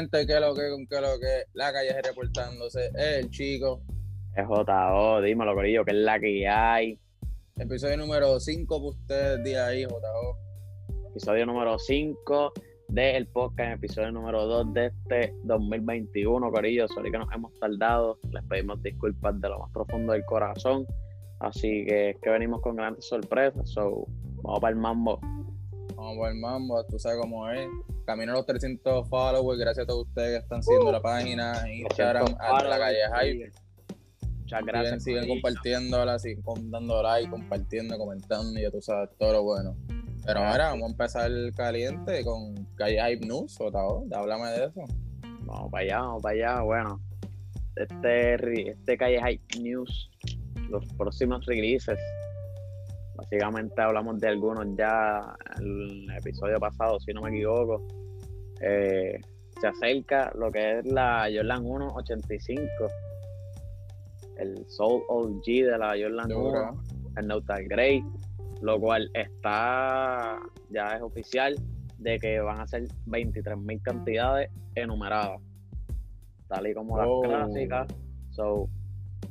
gente, ¿qué lo que, con qué lo que? La calle reportándose, el chico. Es JO, dímelo, Corillo, que es la que hay. Episodio número 5 para ustedes, día ahí, JO. Episodio número 5 del podcast, episodio número 2 de este 2021, Corillo. Sorry que nos hemos tardado, les pedimos disculpas de lo más profundo del corazón. Así que es que venimos con grandes sorpresas, so vamos para el mambo. Vamos para el mambo, tú sabes cómo es. Camino a los 300 followers, gracias a todos ustedes que están siguiendo la página, Instagram, a la calle Hype. Muchas gracias. Siguen, siguen compartiéndola, siguen dando like, compartiendo, comentando, y ya tú sabes todo lo bueno. Pero ahora vamos a empezar caliente con Calle Hype News, o háblame de eso. Vamos para allá, vamos para allá. Bueno, este, este Calle Hype News, los próximos releases Básicamente hablamos de algunos ya en el episodio pasado, si no me equivoco. Eh, se acerca lo que es la Jordan 185, el Soul OG de la Jordan 1, el Neutral Grey, lo cual está, ya es oficial, de que van a ser 23.000 cantidades enumeradas, tal y como las oh. clásicas. So,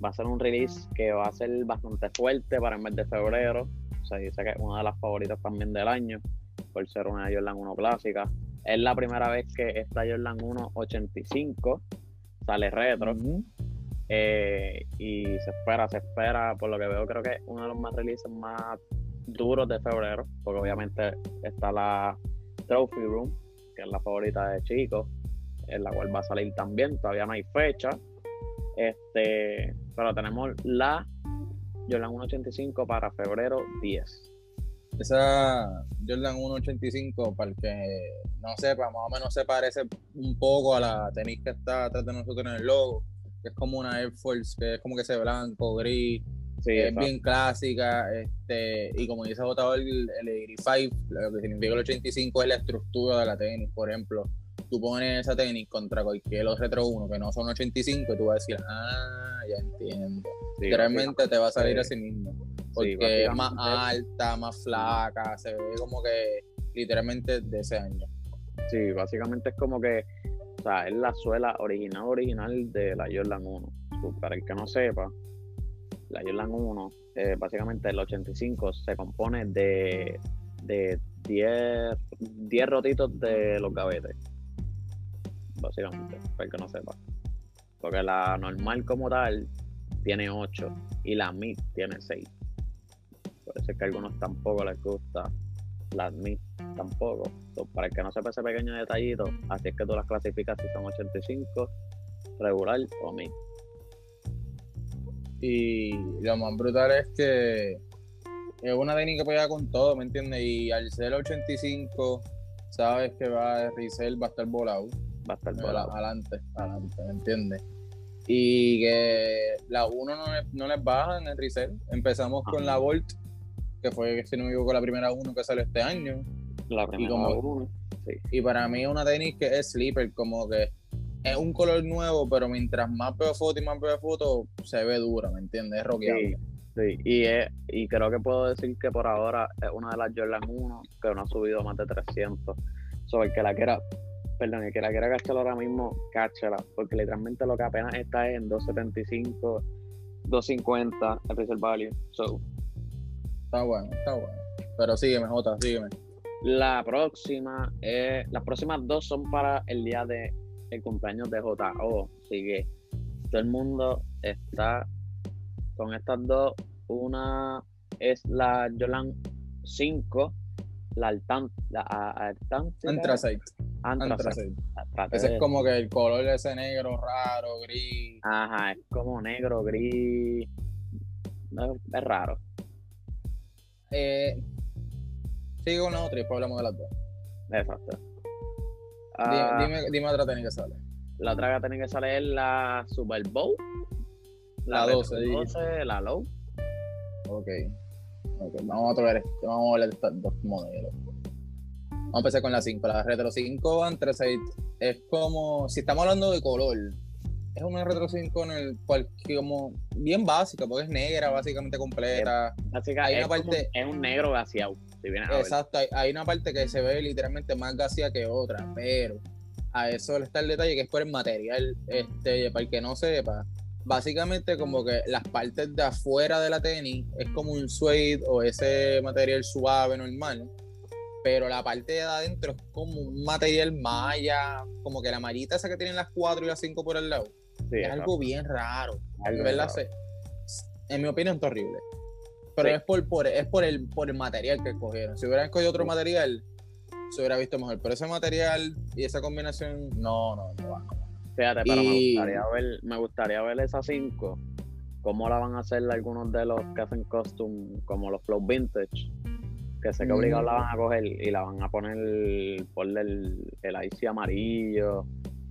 va a ser un release que va a ser bastante fuerte para el mes de febrero se dice que es una de las favoritas también del año, por ser una Jordan 1 clásica. Es la primera vez que esta Jordan 1 85 sale retro. Eh, y se espera, se espera, por lo que veo, creo que es uno de los más releases más duros de febrero, porque obviamente está la Trophy Room, que es la favorita de chicos, en la cual va a salir también, todavía no hay fecha. Este, pero tenemos la Jordan 1.85 para febrero 10. Esa Jordan 1.85, para el que no sepa, más o menos se parece un poco a la tenis que está atrás de nosotros en el logo, que es como una Air Force, que es como que se blanco, gris, es bien clásica, este, y como dice J. el, el 85, lo que significa el 85 es la estructura de la tenis, por ejemplo tú pones esa tenis contra cualquier los Retro 1 que no son 85, tú vas a decir, ah, ya entiendo. Realmente te va a salir así mismo. Porque es más alta, más flaca, se ve como que literalmente de ese año. Sí, básicamente es como que, o sea, es la suela original, original de la Jordan 1. Para el que no sepa, la Jordan 1, eh, básicamente el 85 se compone de, de 10, 10 rotitos de los gavetes básicamente, para el que no sepa. Porque la normal como tal tiene 8 y la mid tiene 6. Puede ser que a algunos tampoco les gusta la mid tampoco. para el que no sepa ese pequeño detallito, así es que tú las clasificas si son 85, regular o mid. Y lo más brutal es que es una técnica que pega con todo, ¿me entiendes? Y al ser 85, sabes que va a resell, va a estar volado va a estar Adelante, adelante, ¿me entiendes? Y que la 1 no, no, les baja en el reset. Empezamos con la Volt, que fue, si no me equivoco, la primera 1 que salió este año. La primera 1. Sí. Y para mí es una tenis que es sleeper, como que es un color nuevo, pero mientras más veo foto y más veo foto, se ve dura, ¿me entiendes? Es rockeable. Sí, Y, y creo que puedo decir que por ahora es una de las Jordan 1 que no ha subido más de 300. Sobre el que la quiera perdón, el que la quiera cachar ahora mismo, cáchala, porque literalmente lo que apenas está en 275, 250 el resale value. So. Está bueno, está bueno. Pero sígueme, Jota, sígueme. La próxima, eh, las próximas dos son para el día de el cumpleaños de JO. Así que todo el mundo está con estas dos. Una es la Jolan 5, la Altan, la Anthracite. Ese es como que el color de ese negro raro, gris. Ajá, es como negro, gris. Es, raro. Eh, sigo una otra y después hablamos de las dos. Exacto. Ah, dime, otra tenis que sale. La otra que tiene que salir es la Super Bowl. La, 12, 12, la Low. Ok. Okay. Vamos a ver, vamos a ver estos dos modelos. Vamos a empezar con la 5. La Retro 5 Anthracite es como, si estamos hablando de color, es una Retro 5 en el cual como bien básica, porque es negra, básicamente completa. hay es, una parte, es un negro gaseado. exacto, hay, una parte que se ve literalmente más gaseada que otra, pero a eso está el detalle, que es por el material. Este, para el que no sepa, básicamente como que las partes de afuera de la tenis es como un suede o ese material suave, normal. Pero la parte de adentro es como un material malla, como que la mallita esa que tienen las cuatro y las cinco por el lado. es algo bien raro. en mi opinión es horrible. Pero es por, por, es por el por el material que escogieron. Si hubieran escogido otro material, se hubiera visto mejor. Pero ese material y esa combinación, no, no, no va. Fíjate, pero me gustaría ver, me gustaría ver esas cinco. ¿Cómo la van a hacer algunos de los que hacen costume, como los Flow Vintage? Que sé que obligados la van a coger y la van a poner por el, el icy amarillo.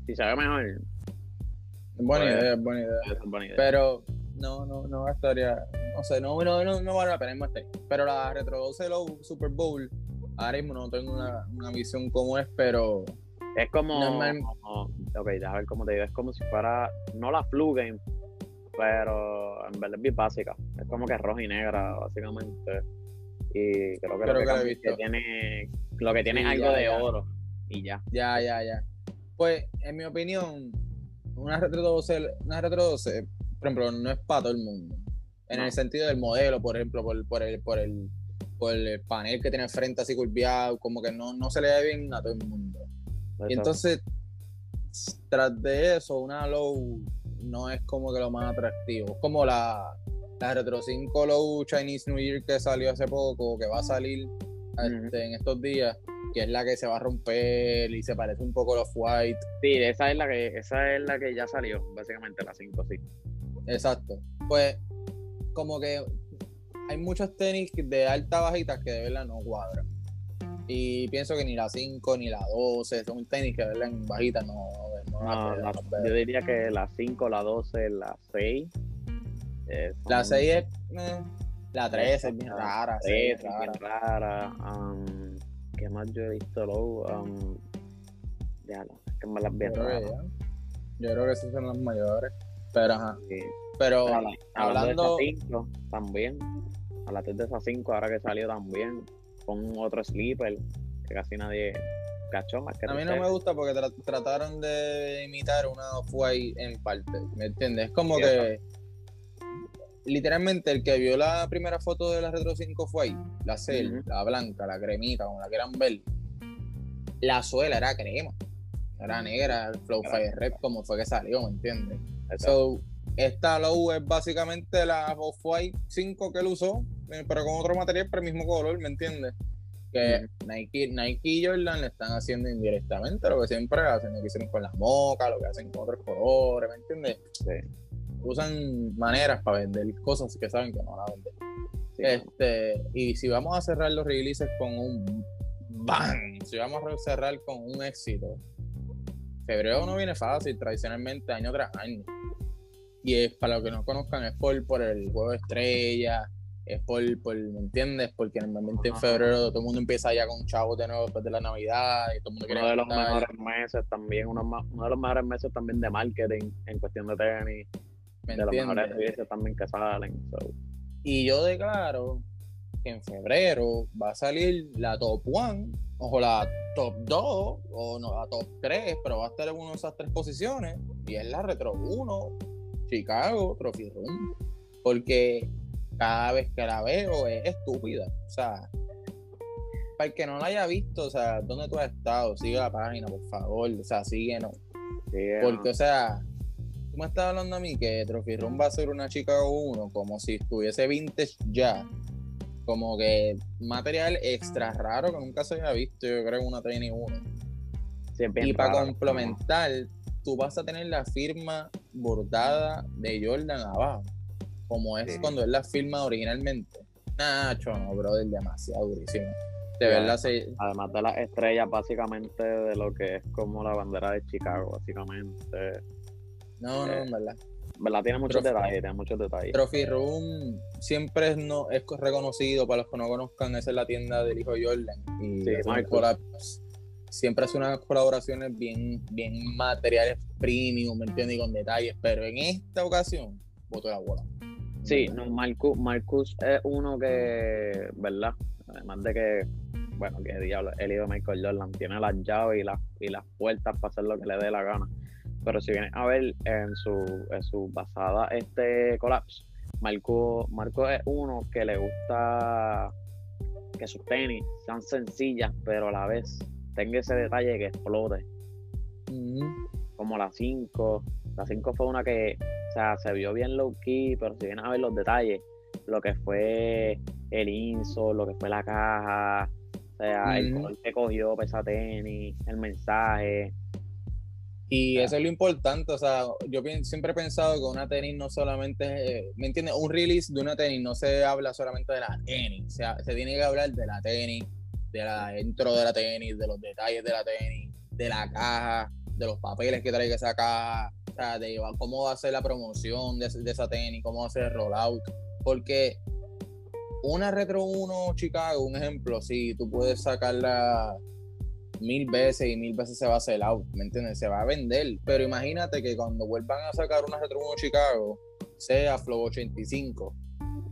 Si se ve mejor. Buena pues, idea, buena idea. buena idea. Pero no, no, no gastaría. No sé, no, no, no, no vale la pena. Pero la Retro 12 Super Bowl ahora mismo no tengo una, una visión como es, pero. Es como, Ok, déjame ver cómo te digo. Es como si fuera. No la flu game, pero en verdad es bien básica. Es como que roja y negra, básicamente. Y creo que, lo que, tiene. Lo que tiene es algo de oro. Y ya. Ya, ya, ya. Pues, en mi opinión, una Retro 12, una Retro 12, por ejemplo, no es para todo el mundo. En el sentido del modelo, por ejemplo, por, por el, por el por el panel que tiene frente así curviado, como que no, no se le ve bien a todo el mundo. Y entonces, tras de eso, una low no es como que lo más atractivo. Es como la, la Retro 5 Low Chinese New Year que salió hace poco, que va a salir este, en estos días, que es la que se va a romper y se parece un poco a los White. Sí, esa es la que, esa es la que ya salió, básicamente la 5, sí. Exacto. Pues como que hay muchos tenis de alta bajita que de verdad no cuadran. Y pienso que ni la 5 ni la 12 son tenis que de verdad en bajita no, no, Yo diría que la 5, la 12, la 6. Eh, la 6 es. Eh, la 13 es bien rara. La 13 es bien rara. Um, ¿Qué más yo he visto luego? Um, ya, es que me las bien raras. Yo creo que esas son las mayores. Pero ajá. Pero, hablando. De 5 también a las 3 de esas 5, ahora que salió también, con otro sleeper, que casi nadie cachó más que A mí no me gusta porque trataron de imitar una off-white en parte, ¿me entiendes? Es como que literalmente el que vio la primera foto de la Retro 5 fue ahí, la cel, la blanca, la cremita, como la quieran ver. La suela era crema, era negra, el Flow Fire Red, como fue que salió, ¿me entiendes? So, esta low es básicamente la Off-White 5 que él usó, pero con otro material, pero el mismo color, ¿me entiendes? Que Nike, Nike y Jordan le están haciendo indirectamente lo que siempre hacen, lo que hicieron con las mocas, lo que hacen con otros colores, ¿me entiendes? Usan maneras para vender cosas que saben que no van a vender. este, y si vamos a cerrar los releases con un bang, si vamos a cerrar con un éxito, febrero no viene fácil, tradicionalmente año tras año. Y es, para los que no conozcan, es por, por el juego de estrella, es por, por, ¿me entiendes? Porque normalmente en febrero todo el mundo empieza ya con chavos de nuevo después de la Navidad y todo el mundo quiere Uno de los mejores meses también, uno, uno, de los mejores meses también de marketing en cuestión de tenis. ¿Me de los mejores meses también que salen. Y yo declaro que en febrero va a salir la top 1 o la top 2 o no, la top 3, pero va a estar en una de esas tres posiciones y es la retro 1 Chicago Trophy Room. Porque cada vez que la veo es estúpida. O sea, para el que no la haya visto, o sea, ¿dónde tú has estado? Sigue la página, por favor. O sea, síguenos. Porque, o sea, tú me estás hablando a mí que Trophy Room va a ser una Chicago 1 como si estuviese vintage ya. Como que material extra raro que nunca se había visto, yo creo, una Tiny 1. y para complementar, tú vas a tener la firma bordada de Jordan abajo, como es cuando él la firma originalmente. Nacho, no, brother, demasiado durísimo. De verdad, Además de las estrellas, básicamente, de lo que es como la bandera de Chicago, básicamente. No, no, eh, en verdad. ¿verdad? Tiene muchos detalles, tiene muchos detalles. Trophy Room siempre es, no, es reconocido, para los que no conozcan, esa es la tienda del hijo Jordan. Y sí, siempre hace unas colaboraciones bien, bien materiales premium, ¿me entiendes? Y con detalles, pero en esta ocasión, voto la bola. Sí, no, Marcus, Marcus es uno que, ¿verdad? Además de que bueno, que diablo, el hijo de Michael Jordan tiene las llaves y las, y las puertas para hacer lo que le dé la gana. Pero si vienes a ver en su, en su pasada este collapse, Marco, Marco es uno que le gusta que sus tenis sean sencillas, pero a la vez tenga ese detalle que explote. Como la 5. La 5 fue una que, o sea, se vio bien low key, pero si vienes a ver los detalles, lo que fue el inso, lo que fue la caja, o sea, el color que cogió para tenis, el mensaje. Y eso es lo importante, o sea, yo siempre he pensado que una tenis no solamente, ¿me entiendes? Un release de una tenis no se habla solamente de la tenis, o sea, se tiene que hablar de la tenis, de la dentro de la tenis, de los detalles de la tenis, de la caja, de los papeles que trae esa caja, de cómo va a ser la promoción de, esa tenis, cómo va a ser el rollout, porque una Retro 1 Chicago, un ejemplo, si tú puedes sacarla mil veces y mil veces se va a hacer out, ¿me entiendes? Se va a vender, pero imagínate que cuando vuelvan a sacar una Retro 1 Chicago, sea Flow 85,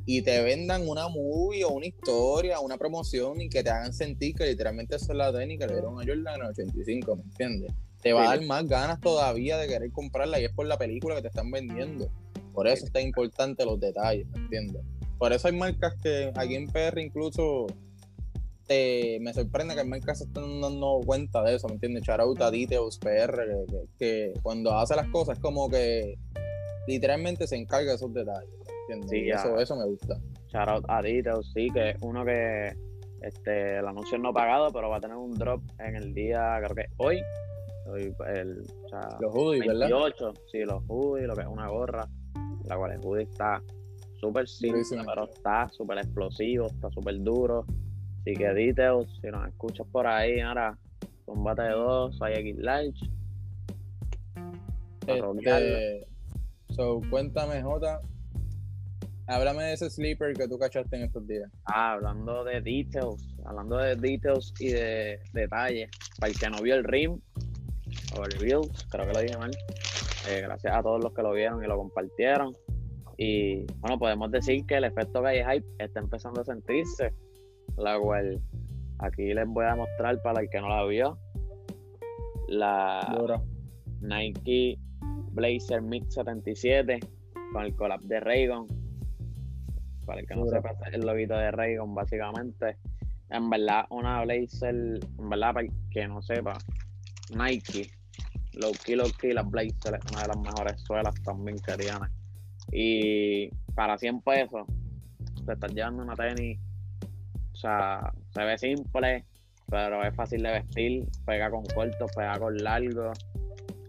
y te vendan una movie o una historia, una promoción y que te hagan sentir que literalmente esa es la técnica que le dieron a Jordan en 85, ¿me entiendes? Te va a dar más ganas todavía de querer comprarla y es por la película que te están vendiendo. Por eso está importante los detalles, ¿me entiendes? Por eso hay marcas que aquí en PR incluso me sorprende que hay marcas se están dando cuenta de eso, ¿me entiendes? Charauta, Details, PR, que, cuando hace las cosas como que literalmente se encarga de esos detalles, ¿entiendes? Sí, eso, eso me gusta. Shout a Details, sí, que es uno que este, el anuncio no pagado, pero va a tener un drop en el día, creo que hoy. El, los hoodies, 28, Sí, los hoodies, lo que es una gorra, la cual el hoodie está súper simple, pero está súper explosivo, está súper duro. Así que details, si nos escuchas por ahí, ahora combate de dos, hay X Large. Este, so, cuéntame, Jota. Háblame de ese sleeper que tú cachaste en estos días. Ah, hablando de details, hablando de details y de detalles. Para el que no vio el rim, o el Reels, creo que lo dije mal. Eh, gracias a todos los que lo vieron y lo compartieron. Y bueno, podemos decir que el efecto Calle Hype está empezando a sentirse, la cual aquí les voy a mostrar para el que no la vio. La Nike Blazer Mix 77 con el collab de Raygon. Para el que no sepa, el loguito de Raygon, básicamente. En verdad, una Blazer, en verdad, para el que no sepa, Nike, low key, low key, la Blazer es una de las mejores suelas también que tiene y para 100 pesos, te estás llevando una tenis. O sea, se ve simple, pero es fácil de vestir. Pega con corto, pega con largo.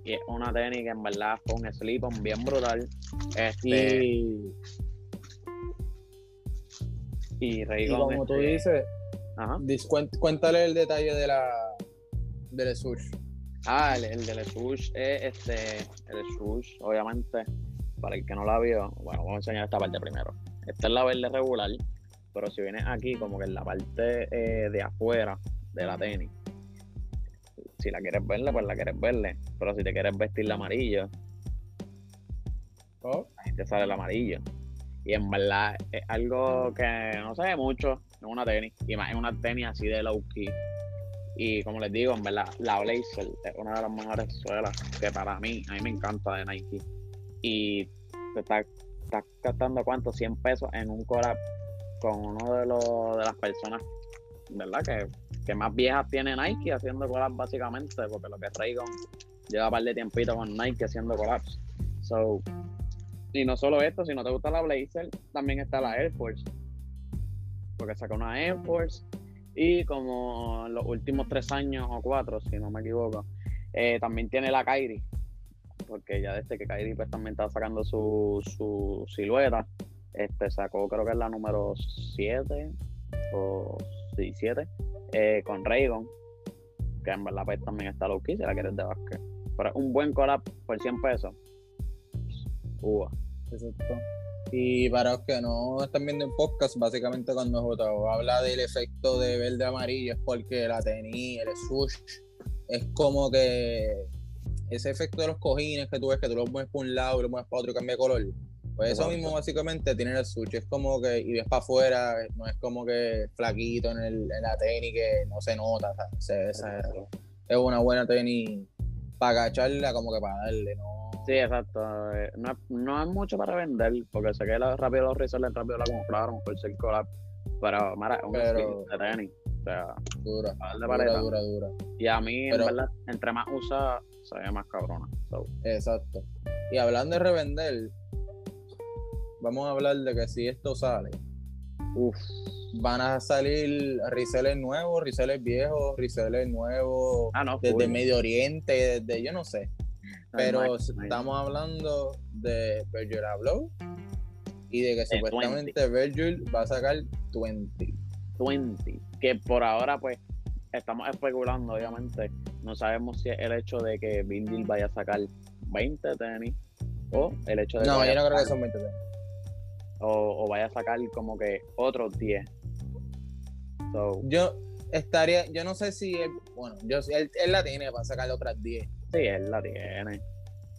Y es una tenis que en verdad fue un slip bien brutal. Este, y, y, como tú este, dices, Ajá. cuéntale el detalle de la del swoosh. Ah, el, el del swoosh es este, el swoosh, obviamente para el que no la vio, bueno, vamos a enseñar esta parte primero. Esta es la verde regular, pero si vienes aquí, como que en la parte eh, de afuera de la tenis, si la quieres verle, pues la quieres verle. Pero si te quieres vestir la amarillo, oh. ahí te sale el amarillo. Y en verdad es algo que no se ve mucho en una tenis, y más en una tenis así de low key. Y como les digo, en verdad, la Blazer es una de las mejores suelas que para mí, a mí me encanta de Nike y te está, gastando cuánto, 100 pesos en un collab con uno de los de las personas, ¿verdad? Que, que más viejas tiene Nike haciendo collabs básicamente, porque lo que traigo lleva un par de tiempito con Nike haciendo collabs. So, y no solo esto, si no te gusta la Blazer, también está la Air Force. Porque saca una Air Force y como los últimos tres años o cuatro, si no me equivoco, eh, también tiene la Kyrie, porque ya desde que Kyrie pues, también estaba sacando su, su silueta, este sacó creo que es la número 7 o 7 eh, con Raygon, que en verdad pues también está low key si la quieres de básquet. Pero un buen collab por 100 pesos. Uva. Exacto. Y para los que no están viendo en podcast, básicamente cuando J habla del efecto de verde amarillo es porque la tenía, el swoosh, es como que ese efecto de los cojines que tú ves, que tú lo mueves por un lado y lo mueves para otro y cambia de color, Pues eso mismo básicamente tiene el switch. Es como que, y ves para afuera, no es como que flaquito en, el, en la tenis que no se nota, o sea. Es una buena tenis para agacharla, como que para darle, ¿no? Sí, exacto. Eh, No, no es mucho para vender, porque sé que la- rápido los resellers rápido la compraron por ser collab. Pero, mira, es un Pero- de tenis. O sea, Dura, dura, dura, dura. Y a mí, Pero- en verdad, entre más usa, se ve más cabrona. So, Exacto. Y hablando de revender, vamos a hablar de que si esto sale, uf. van a salir resellers nuevos, resellers viejos, resellers nuevos Ah, no, desde. Medio Oriente, desde yo no sé. Pero No no estamos hablando de Virgil Abloh y de que De supuestamente Virgil va a sacar 20. 20, que por ahora pues estamos especulando, obviamente, no sabemos si es el hecho de que Bill vaya a sacar 20 tenis o el hecho de No, vaya yo no creo que son 20 tenis. o, o vaya a sacar como que otros 10. So, Yo estaría, yo no sé si él, bueno, yo, él, él la tiene para sacar otras 10. Sí, él la tiene.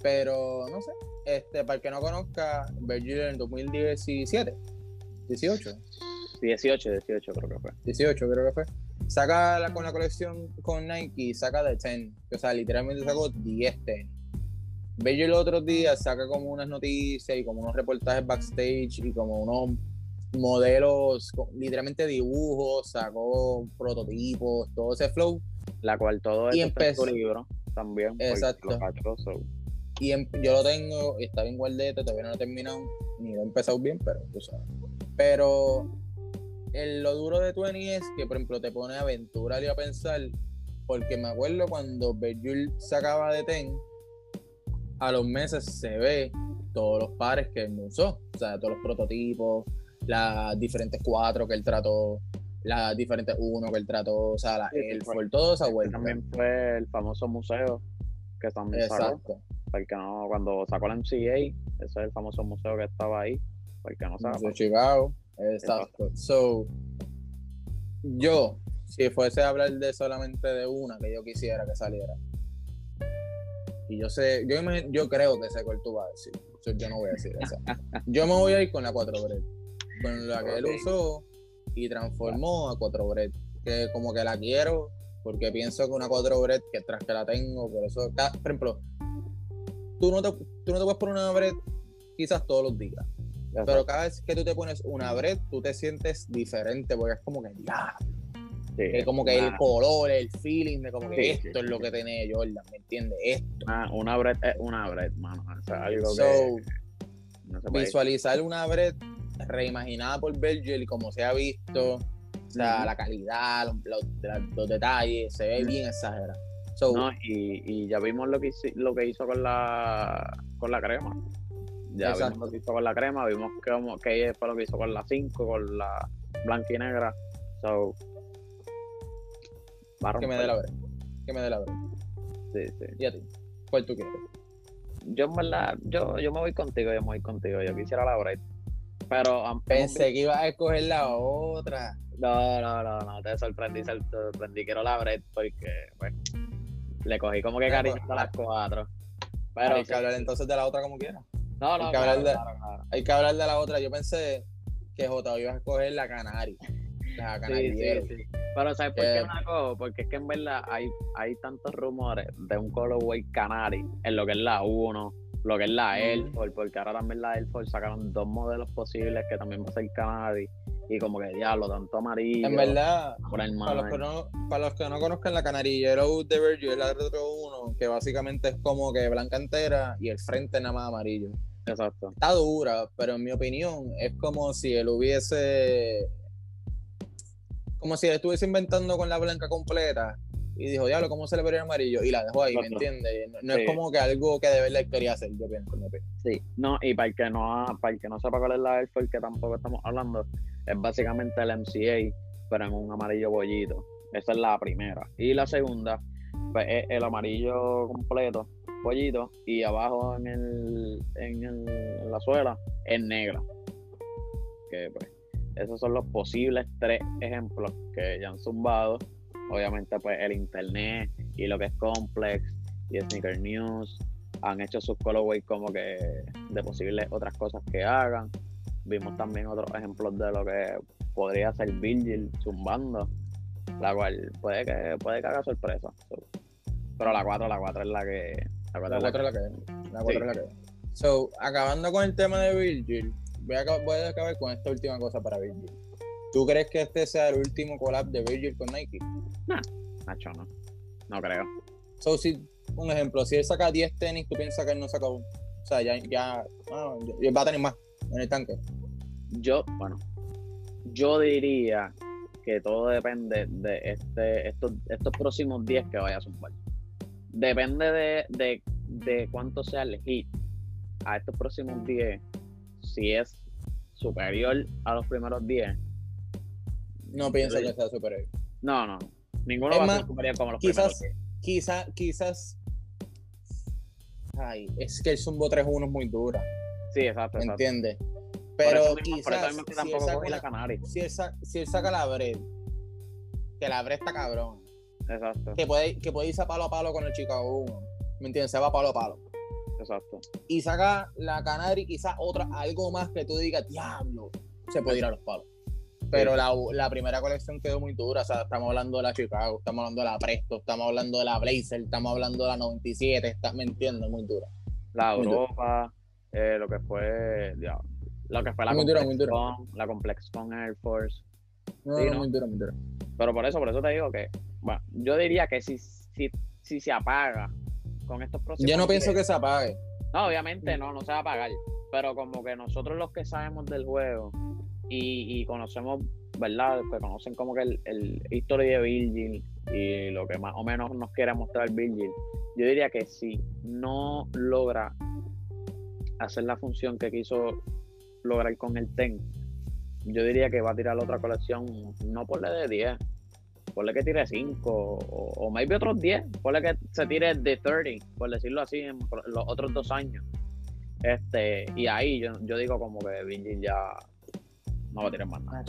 Pero no sé, este, para el que no conozca, Virgil en 2017, 18, 18, 18 creo que fue. 18 creo que fue. Saca la- con la colección con Nike, saca de 10, o sea, literalmente sacó 10 tenis. Virgil el otro día saca como unas noticias y como unos reportajes backstage y como unos modelos, literalmente dibujos, sacó prototipos, todo ese flow. La cual todo Y empezó- libro también. Exacto. so, Y em- yo lo tengo, y está bien guardete, todavía no lo he terminado, ni lo he empezado bien, pero tú sabes. Pero el- lo duro de 20 es que, por ejemplo, te pone a aventurar y a pensar, porque me acuerdo cuando Virgil sacaba de Ten, a los meses se ve todos los pares que él usó, o sea, todos los prototipos, las diferentes cuatro que él trató, las diferentes uno que él trató, o sea, la Sí, Air fue- Force, todo esa Este vuelta. también fue el famoso museo que también sacó. Exacto. Porque no, cuando sacó la MCA, ese es el famoso museo que estaba ahí. Porque no sabe. de Chicago. Exacto. So, yo, si fuese a hablar de solamente de una que yo quisiera que saliera. Y yo sé, yo, imag- yo creo que sé cuál tú vas a decir. Yo no voy a decir esa. Yo me voy a ir con la 4 Bread. Con la que él usó y transformó a 4 Bread. Que como que la quiero porque pienso que una 4 Bread, que tras que la tengo, por eso, por ejemplo, tú no te, tú no te puedes poner una Bread quizás todos los días. Pero cada vez que tú te pones una bread, tú te sientes diferente, porque es como que ya, Sí, es como que una, el color, el feeling de como que Sí, esto sí, es lo que tiene Jordan, ¿me entiendes? Esto. una, una bread es una bread, mano. O sea, algo So, que no visualizar una bread reimaginada por Virgil y como se ha visto, o sea, la calidad, los, los- la- los detalles, se ve bien exagerado. So, No, y, y ya vimos lo que hizo, lo que hizo con la con la crema. Ya Exacto. vimos lo que hizo con la crema, vimos que, como- que fue lo que hizo con la 5, con la blanca y negra. So, que me dé la bread. Que me dé la bread. Sí, sí. ¿Y a ti? ¿Cuál tú quieres? Yo en verdad, yo, yo me voy contigo, yo me voy contigo. Yo quisiera la bread. Pero Pensé que ibas a escoger la otra. No, no, no, no, te sorprendí, te sorprendí. Quiero la bread porque, pues, le cogí como que Ah, cariño pues, a las cuatro. Pero, hay que hablar entonces de la otra como quieras. no, hay no, que claro, hablar de- claro, claro. Hay que hablar de la otra. Yo pensé que J iba a escoger la Canari. La Sí, Canariero. sí, sí. Pero ¿sabes por Que- qué no la cojo? Porque es que en verdad hay, hay tantos rumores de un colorway Canary en lo que es la 1, lo que es la. Air Force, porque ahora también la Air Force sacaron dos modelos posibles que también va a ser Canary. Y como que diablo, tanto amarillo. En verdad, para los, que no, para los que no conozcan la Canarillero de Virgil es la Retro 1, que básicamente es como que blanca entera y el frente nada más amarillo. Exacto. Está dura, pero en mi opinión es como si él hubiese. Como si él estuviese inventando con la blanca completa y dijo, diablo, ¿cómo se le vería el amarillo? Y la dejó ahí, ¿me entiendes? No, no Sí. es como que algo que de verdad quería hacer, yo pienso. opinión. Sí, no, y para el que no, para el que no sepa cuál es la Air Force que tampoco estamos hablando, es básicamente el MCA, pero en un amarillo bollito. Esa es la primera. Y la segunda, pues es el amarillo completo, bollito, y abajo en el, en el, en la suela es negra. Que pues, esos son los posibles tres ejemplos que ya han zumbado. Obviamente, pues el internet y lo que es Complex y Sneaker News han hecho sus colorways como que de posibles otras cosas que hagan. Vimos también otros ejemplos de lo que podría ser Virgil zumbando, la cual puede que, puede que haga sorpresa. Pero la 4, la 4 es la que. La 4 es la que. La 4 es la que. So, acabando con el tema de Virgil, voy a, voy a acabar con esta última cosa para Virgil. ¿Tú crees que este sea el último collab de Virgil con Nike? No, Nacho, no. No creo. So, si, un ejemplo, si él saca 10 tenis, ¿tú piensas que él no saca uno? O sea, ya, ya, ya va a tener más en el tanque. Yo, bueno, yo diría que todo depende de este, estos, estos próximos 10 que vaya a zumbar. Depende de, de, de cuánto sea el hit a estos próximos 10. Si es superior a los primeros 10, no pienso que sea superior. No, no. Ninguno va a ser como los quizás, primeros. Quizás, quizás. Ay, es que el Zumbo 3-1 es muy dura. Sí, exacto. ¿Me entiendes? Pero quizás. si, él saca la, si, él si, él saca la Bred, que la Bred está cabrón. Exacto. Que puede, que puede irse a palo a palo con el Chicago 1. ¿Me entiendes? Se va palo a palo. Exacto. Y saca la Canary, quizás otra, algo más que tú digas, diablo, se puede ir a los palos. Pero la, la, primera colección quedó muy dura. O sea, estamos hablando de la Chicago, estamos hablando de la Presto, estamos hablando de la Blazer, estamos hablando de la 97. Está, ¿Me entiendes? Muy dura. La Europa, eh, lo que fue. lo que fue la muy dura, muy dura. la Complex con Air Force. No, no, muy dura, muy dura. Pero por eso, por eso te digo que. Bueno, yo diría que si, si, si se apaga con estos próximos. Yo no pienso que se apague. No, obviamente no, no se va a apagar. Pero como que nosotros los que sabemos del juego y, conocemos, ¿verdad? Que conocen como que el, el historia de Virgil y lo que más o menos nos quiere mostrar Virgil, yo diría que si no logra hacer la función que quiso lograr con el TEN, yo diría que va a tirar otra colección, no por la de 10, ponle que tire 5 o, o maybe otros 10, ponle que se tire de 30, por decirlo así, en los otros dos años. Este, y ahí yo, yo digo como que Virgil ya no va a tirar más nada.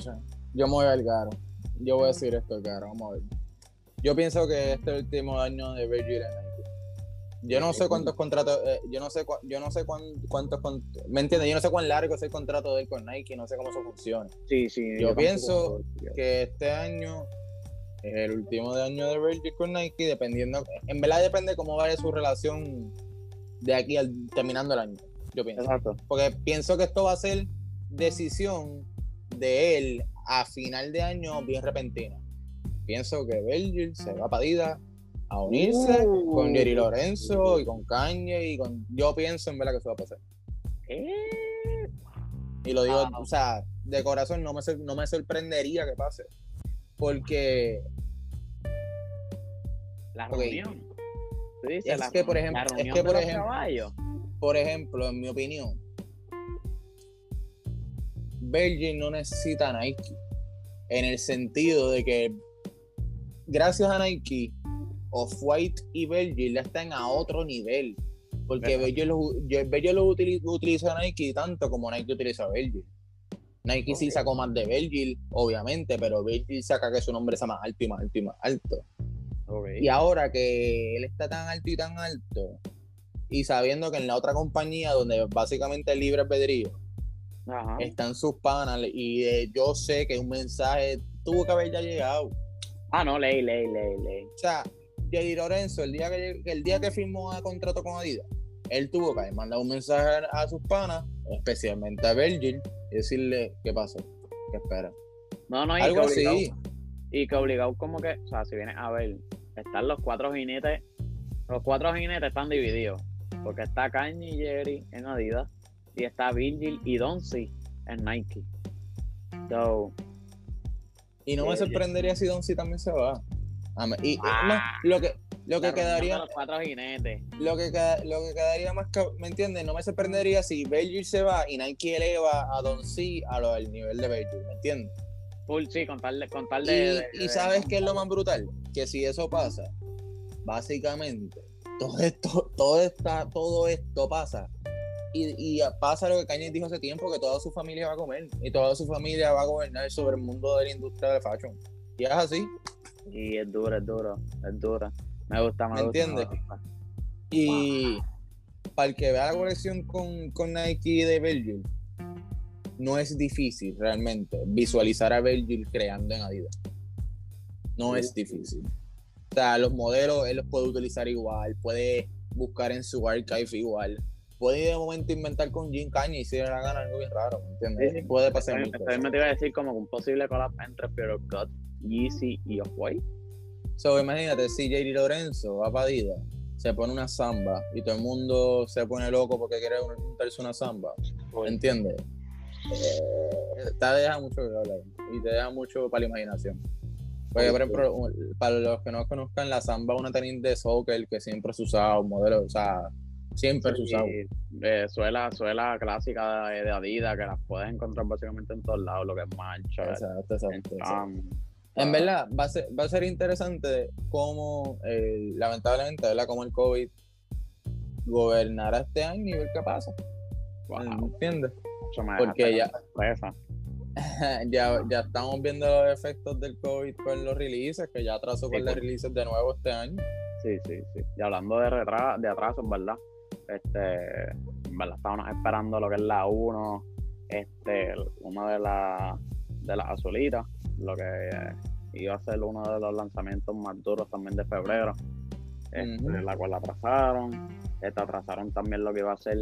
Yo me voy al caro. Yo voy a decir esto, caro. Vamos a ver. Yo pienso que este último año de Virgil en Nike. Yo no sé cuántos contratos, eh, yo no sé, yo no sé cuántos, ¿me entiendes? Yo no sé cuán largo es el contrato de él con Nike, no sé cómo eso funciona. Sí, sí. Yo, pienso que este año es el último de año de Virgil con Nike, dependiendo, en verdad depende cómo vaya su relación de aquí al terminando el año. Yo pienso. Exacto. Porque pienso que esto va a ser decisión de él a final de año bien repentina. Pienso que Virgil se va a Padida a unirse uh. con Jerry Lorenzo y con Kanye y con yo pienso en verdad que eso va a pasar. ¿Eh? Y lo digo, o sea, de corazón no me, no me sorprendería que pase. Porque la reunión. es, que, por ejemplo, es que por ejemplo, por ejemplo, en mi opinión, Virgin no necesita Nike. En el sentido de que gracias a Nike, Off-White y Virgin ya están a otro nivel. Porque Virgin lo, utiliza, Nike tanto como Nike utiliza Virgin. Nike sí sacó más de Virgil, obviamente, pero Virgil saca que su nombre sea más alto y más alto y más alto. Y ahora que él está tan alto y tan alto, y sabiendo que en la otra compañía, donde básicamente es libre albedrío, están sus panas y eh, yo sé que un mensaje tuvo que haber ya llegado. Ah, no, ley, ley, ley, ley. O sea, Jerry Lorenzo, el día que, el día que firmó el contrato con Adidas, él tuvo que mandar un mensaje a sus panas, especialmente a Virgil, y decirle qué pasó, qué espera. No, no, y Algo que obligado, Y que obligado como que, o sea, si vienes a ver, están los cuatro jinetes, los cuatro jinetes están divididos, porque está Kanye y Jerry en Adidas, y está Virgil y Donzi en Nike. So, y no me eh, sorprendería si Donzi también se va. Y, ah, lo que lo que quedaría los cuatro jinetes. Lo que lo que quedaría más ¿me entiendes? No me sorprendería si Virgil se va y Nike eleva a Don C a lo, al nivel de Virgil, ¿me entiendes? Full sí, con tal de, con tal de, y, y sabes qué es lo más brutal, que si eso pasa, básicamente todo esto, todo esta, todo esto pasa y, pasa lo que Kanye dijo hace tiempo, que toda su familia va a comer y toda su familia va a gobernar sobre el mundo de la industria de fashion. Y es así. Y es duro, es duro, es duro. Me gusta, me, ¿Me entiendes? Y, para el que vea la colección con, con Nike de Virgil, no es difícil realmente visualizar a Virgil creando en Adidas. No es difícil. O sea, los modelos él los puede utilizar igual, puede buscar en su archive igual. Puede de momento inventar con Jim Kanye y si le gana algo bien raro, ¿me entiendes? Sí, sí. Puede pasar También mucho. también me te iba a decir como un posible collab entre Fear Cut, Yeezy y Off-White. So, imagínate, si JD Lorenzo va para Adidas, se pone una samba y todo el mundo se pone loco porque quiere untarse una samba, ¿entiendes? Eh, te deja mucho que hablar y te deja mucho para la imaginación. Porque, por ejemplo, para los que no conozcan, la samba es una tenis de soccer que siempre se usaba, un modelo, o sea, siempre. Sí, eh, suela, suela clásica de, de Adidas que las puedes encontrar básicamente en todos lados, lo que es mancha. Exacto, exacto, exacto. um, En verdad, va a ser, va a ser interesante cómo, eh, lamentablemente, ¿verdad? Cómo el COVID gobernará este año y ver qué pasa. wow, ¿Entiendes? eso me porque ya- ya, ya estamos viendo los efectos del COVID con los releases, que ya atrasó Sí, con los pues. releases de nuevo este año. Sí, sí, sí. Y hablando de, retra de atrasos, ¿verdad? Este, en verdad, estábamos esperando lo que es la 1, este, una de las de las azulitas, lo que eh, iba a ser uno de los lanzamientos más duros también de febrero, este, la cual la atrasaron. Esta atrasaron también lo que iba a ser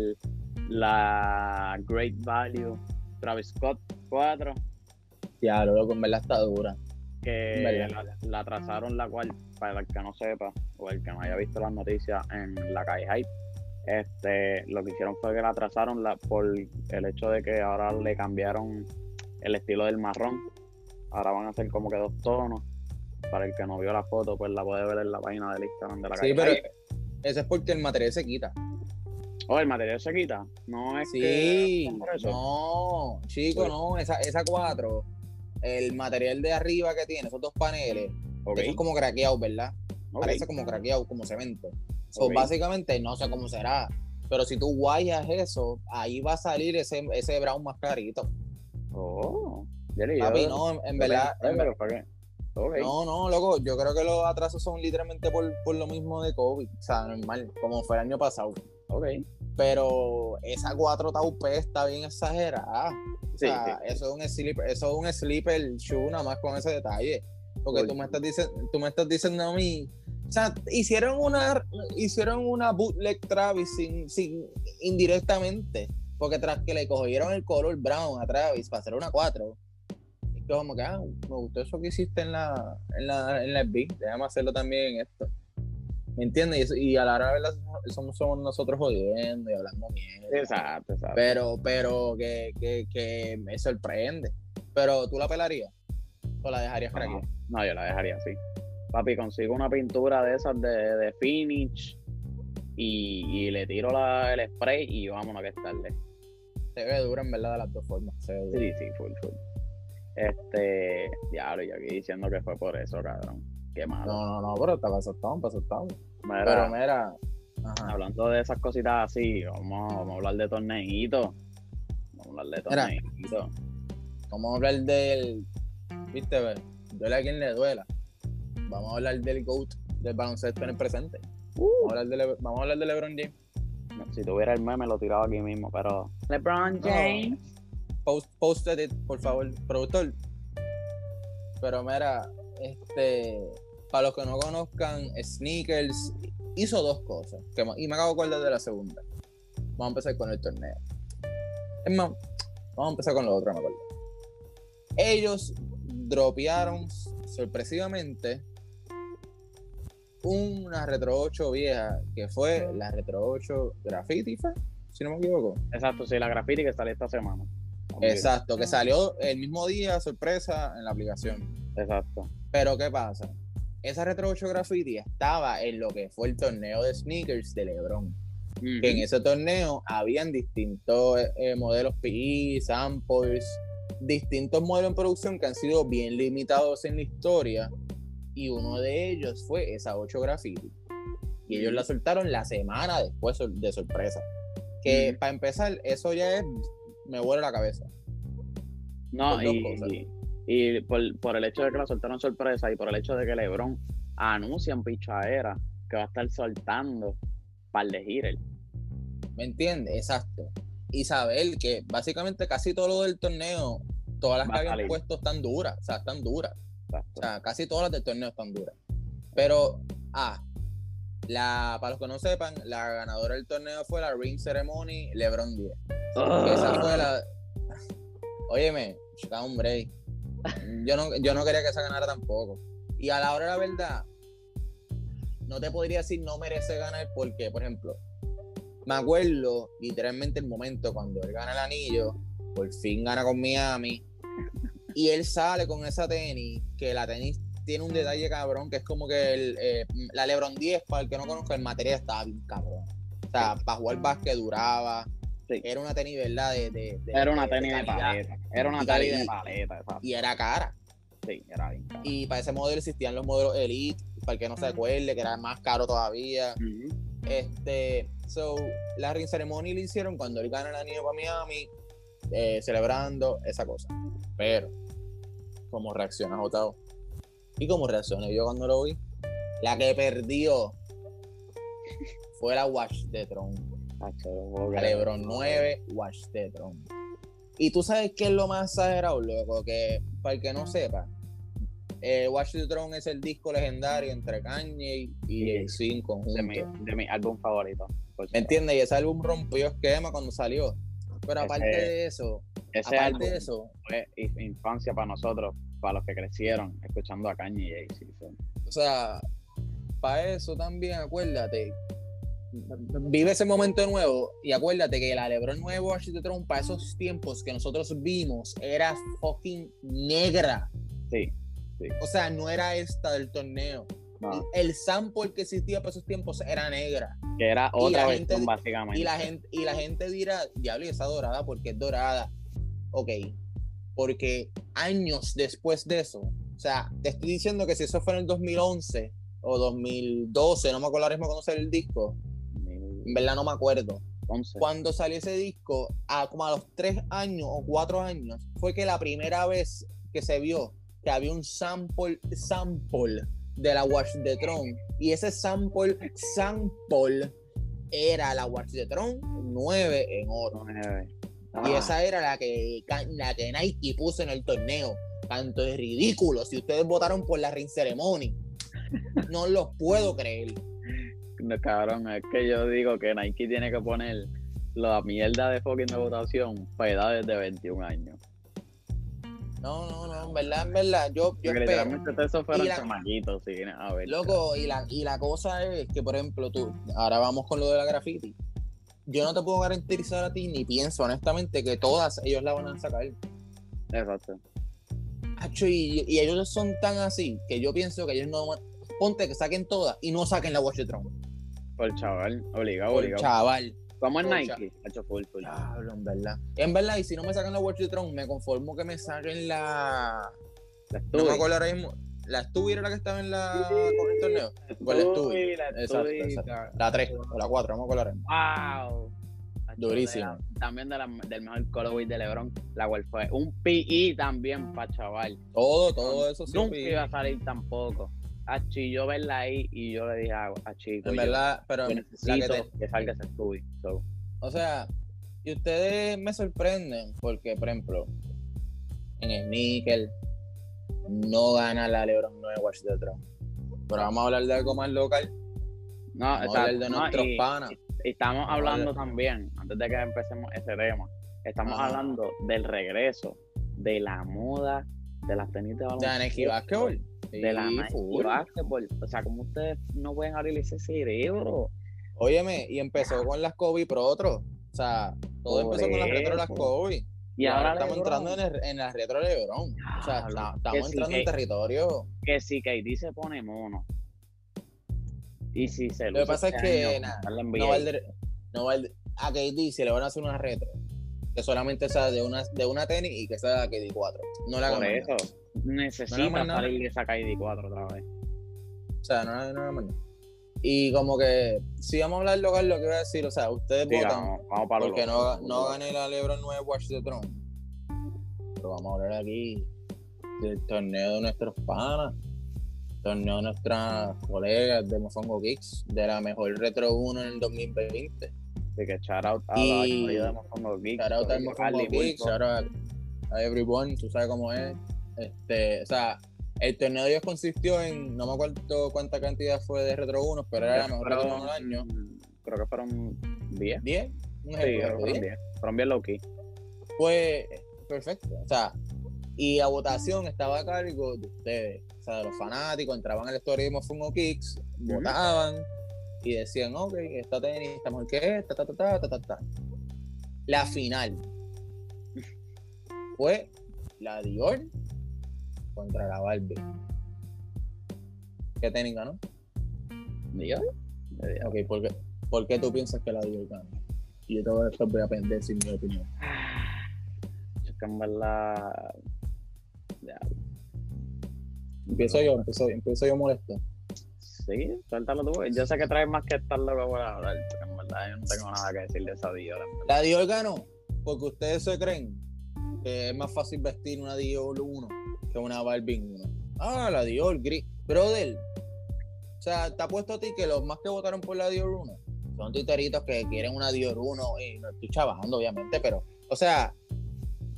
la Great Value Travis Scott 4, Ya, lo loco, en verdad está dura. que Verdad. la, la atrasaron, la cual, para el que no sepa, o el que no haya visto las noticias en la calle Hype, este, lo que hicieron fue que la atrasaron la, por el hecho de que ahora le cambiaron el estilo del marrón. Ahora van a ser como que dos tonos. Para el que no vio la foto, pues la puede ver en la página del Instagram de la Sí, calle pero eso es porque el material se quita. Oh, el material se quita. No es Sí, que. no, chico, Sí. no, esa, esa 4, el material de arriba que tiene, esos dos paneles, Ok, eso es como craqueado, ¿verdad? Parece como craqueado, como cemento. So, Ok. Básicamente, no sé cómo será, pero si tú guayas eso, ahí va a salir ese, ese brown más clarito. Oh, Jerry, Papi, yo- no, en, en verdad, en no, no, loco, yo creo que los atrasos son literalmente por, por lo mismo de COVID, o sea, normal, como fue el año pasado. Ok. Pero esa 4 taup está bien exagerada. O sea, sí. eso es un sleeper, eso es un sleeper shoe nada más con ese detalle. Porque tú me estás diciendo, tú me estás diciendo a mí, o sea, hicieron una hicieron una bootleg Travis sin, sin indirectamente, porque tras que le cogieron el color brown a Travis para hacer una 4. Es que como que ah, me gustó eso que hiciste en la en la en la FB, déjame hacerlo también en esto. ¿Me entiendes? Y, a la hora de verdad somos, somos nosotros jodiendo y hablando mierda. Exacto, exacto. Pero, pero que, que, que me sorprende. Pero tú la pelarías o la dejarías No, craquear. no, yo la dejaría así. Papi, consigo una pintura de esas de, de finish y, y le tiro la, el spray y vámonos que es tarde. Se ve dura en verdad de las dos formas. Se ve. Sí, sí, full, full. Este, diablo, yo aquí diciendo que fue por eso, cabrón. Qué malo. No, no, no, pero está pasado, estamos, pasado, estamos. Mira, Pero mira, ajá. hablando de esas cositas así, vamos, vamos a hablar de torneitos. Vamos a hablar de torneitos. Vamos a hablar del. Viste, ve, duele a quien le duela. Vamos a hablar del GOAT del baloncesto en el presente. Uh. Vamos, a hablar de Le- vamos a hablar de LeBron James. No, si tuviera el meme lo tiraba aquí mismo, pero. LeBron James. Post, posted it, por favor, productor. Pero mira, este, para los que no conozcan, Sneakers hizo dos cosas. que y me acabo de acordar de la segunda. Vamos a empezar con el torneo. Es más, vamos a empezar con lo otro, me acuerdo. Ellos dropearon sorpresivamente una Retro 8 vieja, que fue la Retro 8 Graffiti, ¿fue? si no me equivoco. Exacto, sí, la graffiti que salió esta semana. Exacto, que salió el mismo día, sorpresa, en la aplicación. Exacto. Pero ¿qué pasa? Esa Retro 8 Graffiti estaba en lo que fue el torneo de sneakers de LeBron. Que en ese torneo habían distintos eh, modelos PI, samples, distintos modelos en producción que han sido bien limitados en la historia. Y uno de ellos fue esa 8 Graffiti. Y ellos la soltaron la semana después de sorpresa. Que para empezar, eso ya es. Me vuela la cabeza. No, y, y, y por, por el hecho de que la soltaron sorpresa y por el hecho de que LeBron anuncia en pichadera que va a estar soltando par de hitters. ¿Me entiendes? Exacto. Y saber que básicamente casi todo lo del torneo, todas las que habían puesto están duras. O sea, están duras. Casi todas las del torneo están duras. Pero, ah, la, para los que no sepan, la ganadora del torneo fue la Ring Ceremony LeBron 10. Que esa fue la. Óyeme, un. Yo no, yo no quería que esa ganara tampoco. Y a la hora de la verdad, no te podría decir no merece ganar porque, por ejemplo, me acuerdo literalmente el momento cuando él gana el anillo, por fin gana con Miami, y él sale con esa tenis, que la tenis tiene un detalle cabrón, que es como que el, eh, la Lebron 10, para el que no conozca, el material estaba bien cabrón. O sea, para jugar básquet duraba. Sí. Era una tenis, ¿verdad? De, de- de- Era una de tenis de paleta. Era una Y tenis de paleta, exacto. Y era cara. Sí, era bien. Y para ese modelo existían los modelos Elite, para el que no se acuerde, que era más caro todavía. Este, so, la ring ceremony le hicieron cuando él gana el anillo para Miami, eh, celebrando esa cosa. Pero, ¿cómo reacciona Jotao? ¿Y cómo reaccioné yo cuando lo vi? La que perdió fue la Watch de Tron. LeBron 9, Watch de Tron. Y tú sabes qué es lo más exagerado, loco, que para el que no sepa, eh, Watch the Throne es el disco legendario entre Kanye y Sí. Jay-Z en conjunto. De mi, de mi álbum favorito. ¿Me entiendes? Y ese álbum rompió esquema cuando salió. Pero Ese- aparte de eso, Ese aparte álbum de eso, fue in- infancia para nosotros, para los que crecieron escuchando a Kanye y Jay-Z. o sea, para eso también acuérdate, vive ese momento nuevo y acuérdate que la LeBron nuevo the Throne para esos tiempos que nosotros vimos era fucking negra. Sí, O sea, no era esta del torneo. no, El sample que existía para esos tiempos era negra. que era otra versión gente- básicamente. Y la gente, y la gente dirá, diablo, y esa dorada, porque es dorada. Ok. Porque años después de eso, o sea, te estoy diciendo que si eso fue en el 2011 o 2012, no me acuerdo ahora mismo cuando salió el disco, en verdad no me acuerdo. Cuando salió ese disco, a como a los tres años o cuatro años, fue que la primera vez que se vio que había un sample, sample de la Watch the Throne. Y ese sample, sample, era la Watch the Throne 9 en oro. nueve. Y esa era la que, la que Nike puso en el torneo. Tanto es ridículo. Si ustedes votaron por la ring ceremony, no los puedo creer. no, cabrón, es que yo digo que Nike tiene que poner la mierda de fucking de votación para edades de 21 años. No, no, no, en verdad, en verdad. Yo, yo literalmente esos fueron chamaquitos, vienes a ver. Loco, y la, y la cosa es que, por ejemplo, tú, ahora vamos con lo de la graffiti. Yo no te puedo garantizar a ti, ni pienso honestamente que todas ellos la van a sacar. Exacto. Hacho, y, y ellos son tan así que yo pienso que ellos no van. Ponte que saquen todas y no saquen la Watchetron. Por chaval, obligado, Por obligado. chaval. ¿Cómo es por Nike? Ha hecho full, full. Diablo, en verdad. En verdad, y si no me sacan la Watchetron, me conformo que me saquen la. La No me Stubby. acuerdo ahora mismo. La Stubby era la que estaba en la con el torneo. Pues la la Exacto. La 3 o la 4, no me acuerdo ahora mismo. Wow. Durísimo. De la- también de la- del mejor colorway de LeBron, la cual fue un PI también para chaval. Todo, todo eso sí. Nunca fui- iba a salir tampoco. Achi, yo verla ahí y yo le dije a a Chico, En yo, verdad, pero yo la que necesito te- que salga ese. So, o sea, y ustedes me sorprenden porque, por ejemplo, en el níquel no gana la LeBron 9 Watch the Throne. Pero vamos a hablar de algo más local. no, Vamos a exacto, hablar de no, nuestros y- panas. y estamos Vamos hablando también, antes de que empecemos ese tema, estamos Ajá. hablando del regreso de la moda de las tenis de De baloncesto. Nike Basketball. de la Nike. Basketball. O sea, como ustedes no pueden abrir ese cerebro. Óyeme, y empezó con las Kobe Pro otro. O sea, todo Por empezó con las retro de las. Kobe. Y, ahora, estamos LeBron, entrando en, el- en la retro de LeBron. O sea, está- estamos entrando en que- territorio. que si KD se pone mono. Y si se Lo que pasa es este que la no no valdría- a KD si le van a hacer una retro, que solamente sea de una, de una tenis y que sea KD 4. No hagan por eso nada. necesita nada. salir de esa KD 4 otra vez. O sea, no, no más nada. Y como que, si vamos a hablar local, lo que voy a decir, o sea, ustedes Sí, votan vamos, vamos para porque loco. no, no gané la LeBron 9 Watch the Throne. Pero vamos a hablar aquí del torneo de nuestros panas, torneo de nuestras colegas de Mofongo Kicks, de la mejor Retro 1 en el 2020. Así que shout out a Y- la de Mofongo Geeks. Shout out Harley Mofongo Geeks, Wilson. shout out a everyone, tú sabes cómo es. Este, o sea, el torneo de ellos consistió en, no me acuerdo cuánta cantidad fue de Retro 1, pero era la mejor Retro 1 del año. Creo que fueron 10. 10, un Sí, ejemplo, fueron 10. 10. Fueron bien low key. Fue perfecto. O sea, y la votación estaba a cargo de ustedes. O sea, de los fanáticos entraban al story de Mofongo Kicks, votaban y decían, ok, esta tenis está mejor que esta, ta, ta, ta, ta, ta, ta. La final fue la Dior contra la Barbie. ¿Qué? Dios. De Dios. Ok, ¿por qué, por qué tú piensas que la Dior ganó? Y yo voy a, voy a aprender sin mi opinión. Es que en verdad. Ya, Empiezo yo, empiezo, empiezo yo molesto. Sí, suéltalo tú. Yo sé que traes más que estar loco por hablar, pero en verdad yo no tengo nada que decir de esa Dior. La Dior ganó porque ustedes se creen que es más fácil vestir una Dior 1 que una Barbie 1. Ah, la Dior gris. Brother, o sea, te ha puesto a ti que los más que votaron por la Dior 1 son titeritos que quieren una Dior 1 y no estoy chavando, obviamente, pero, o sea,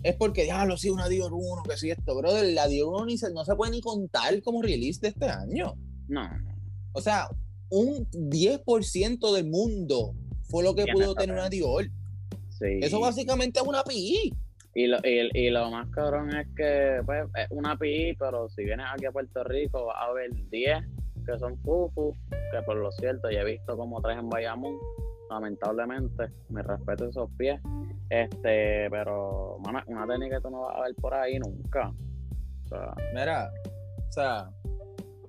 es porque, diablo, sí, una Dior 1, que sí esto, brother, la Dior 1 ni se- no se puede ni contar como release de este año. No, no. O sea, un 10% del mundo fue lo que pudo tener una Dior. Sí. Eso básicamente es una PI. Y lo, y, y lo más cabrón es que pues, es una PI, pero si vienes aquí a Puerto Rico vas a ver 10 que son fufu, que por lo cierto ya he visto como tres en Bayamón, lamentablemente, me respeto esos pies, este, pero mano, una técnica que tú no vas a ver por ahí nunca. O sea, Mira, o sea,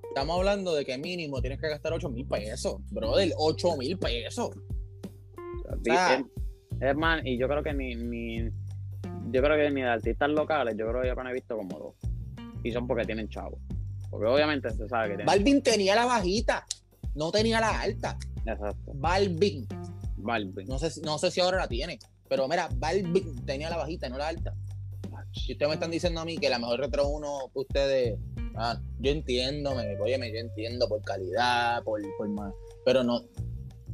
estamos hablando de que mínimo tienes que gastar 8 mil pesos, brother, 8 mil pesos. di- sea- es, es más, y yo creo que ni, ni yo creo que ni de artistas locales, yo creo que yo apenas he visto como dos. Y son porque tienen chavos. Porque obviamente se sabe que tienen Balvin tenía la bajita, no tenía la alta. Exacto. Balvin, Balvin. no sé, si- no sé si ahora la tiene, pero mira, Balvin tenía la bajita, no la alta. Si ustedes me están diciendo a mí que la mejor Retro 1, ustedes, ah, yo entiendo, me, óyeme, yo entiendo por calidad, por, por más, pero no,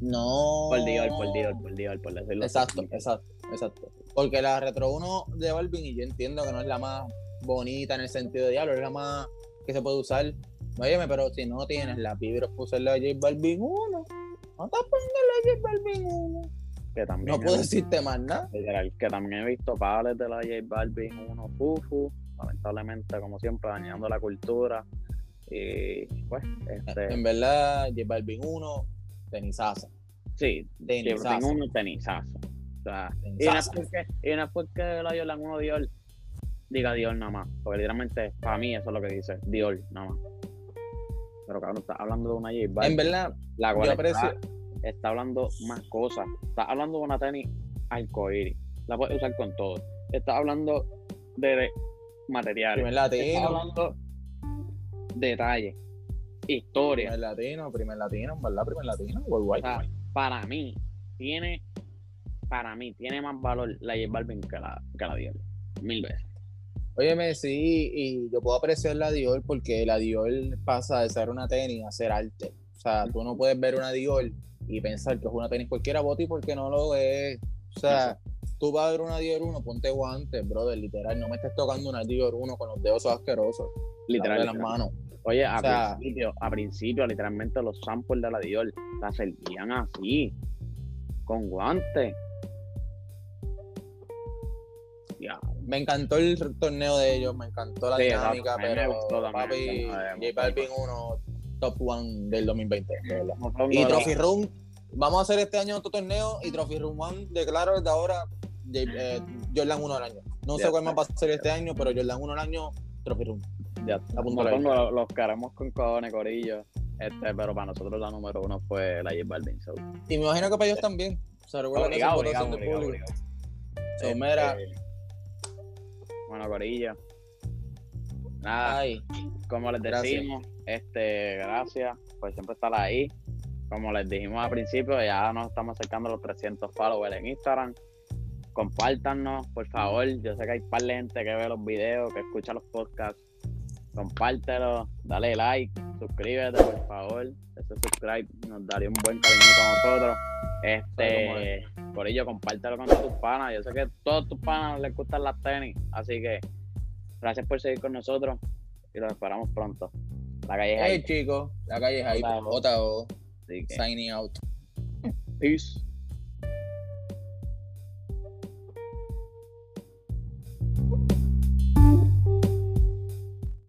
no. Por Dior, por Dior, por Dior, por decirlo Exacto, así. exacto, exacto. Porque la Retro 1 de Balvin, y yo entiendo que no es la más bonita en el sentido de diablo, es la más que se puede usar. Óyeme, pero si no tienes la Vibros, puse la J Balvin 1. No te pongas la J Balvin 1. Que también No puedo decirte más nada. que también he visto pables de la J Balvin, uno fufu, lamentablemente, como siempre, dañando la cultura. Y pues, este, En verdad, J Balvin 1, tenisaza. sí, que Tenisaza. tengo uno tenizazo. O sea, porque, y no es porque la Jordan 1 Dior diga Dior nada más, porque literalmente para mí eso es lo que dice, Dior nada más. Pero cabrón, está hablando de una J Balvin. En verdad, la cual yo está- hablando más cosas. Está hablando de una tenis arcoíris. La puedes usar con todo. Está hablando de materiales. Primer Está latino. hablando de detalles. Historia. Primer latino, primer latino, verdad, primer latino, O worldwide. sea, para mí, tiene. Para mí, tiene más valor la J Balvin que la, que la Dior. Mil veces. Óyeme, sí, y yo puedo apreciar la Dior porque la Dior pasa de ser una tenis a ser arte. O sea, tú no puedes ver una Dior y pensar que es una tenis cualquiera boti porque no lo es. O sea, tú vas a ver una Dior 1, ponte guantes, brother, literal. No me estés tocando una Dior 1 con los dedos asquerosos. Literal. de las manos. Oye, a O sea- principio, a principio, literalmente los samples de la Dior la servían así. Con guantes. Ya, Me encantó el torneo de ellos, me encantó la Sí, dinámica, exacto. Mí me pero gustó también papi, J Balvin 1, top one del 2020, de verdad. No pongo Y Trophy Room, vamos a hacer este año otro torneo y Trophy Room One declaro desde ahora de- eh, Jordan 1 al año. No sé cuál más va a ser este año, pero Jordan 1 al año, Trophy Room. Ya. Mofongo, los queremos con cojones, corillo. Este, pero para nosotros la número uno fue la J Balvin. So. Y me imagino que para ellos también. O sea, recuerda que Obligado, votación obligado, obligado, público. obligado. So, mira, Este, bueno, corillo. Nada, ay, como les gracias. decimos, este, gracias por siempre estar ahí. Como les dijimos al principio, ya nos estamos acercando a los 300 followers en Instagram. Compártanos, por favor. Yo sé que hay par de gente que ve los videos, que escucha los podcasts. Compártelo, dale like, suscríbete, por favor. Ese subscribe nos daría un buen cariñito a nosotros. Este, por ello, compártelo con todos tus panas. Yo sé que a todos tus panas les gustan las tenis. Así que gracias por seguir con nosotros y los esperamos pronto. La calle es Hey ahí. chicos, la calle es ahí. Signing out. peace.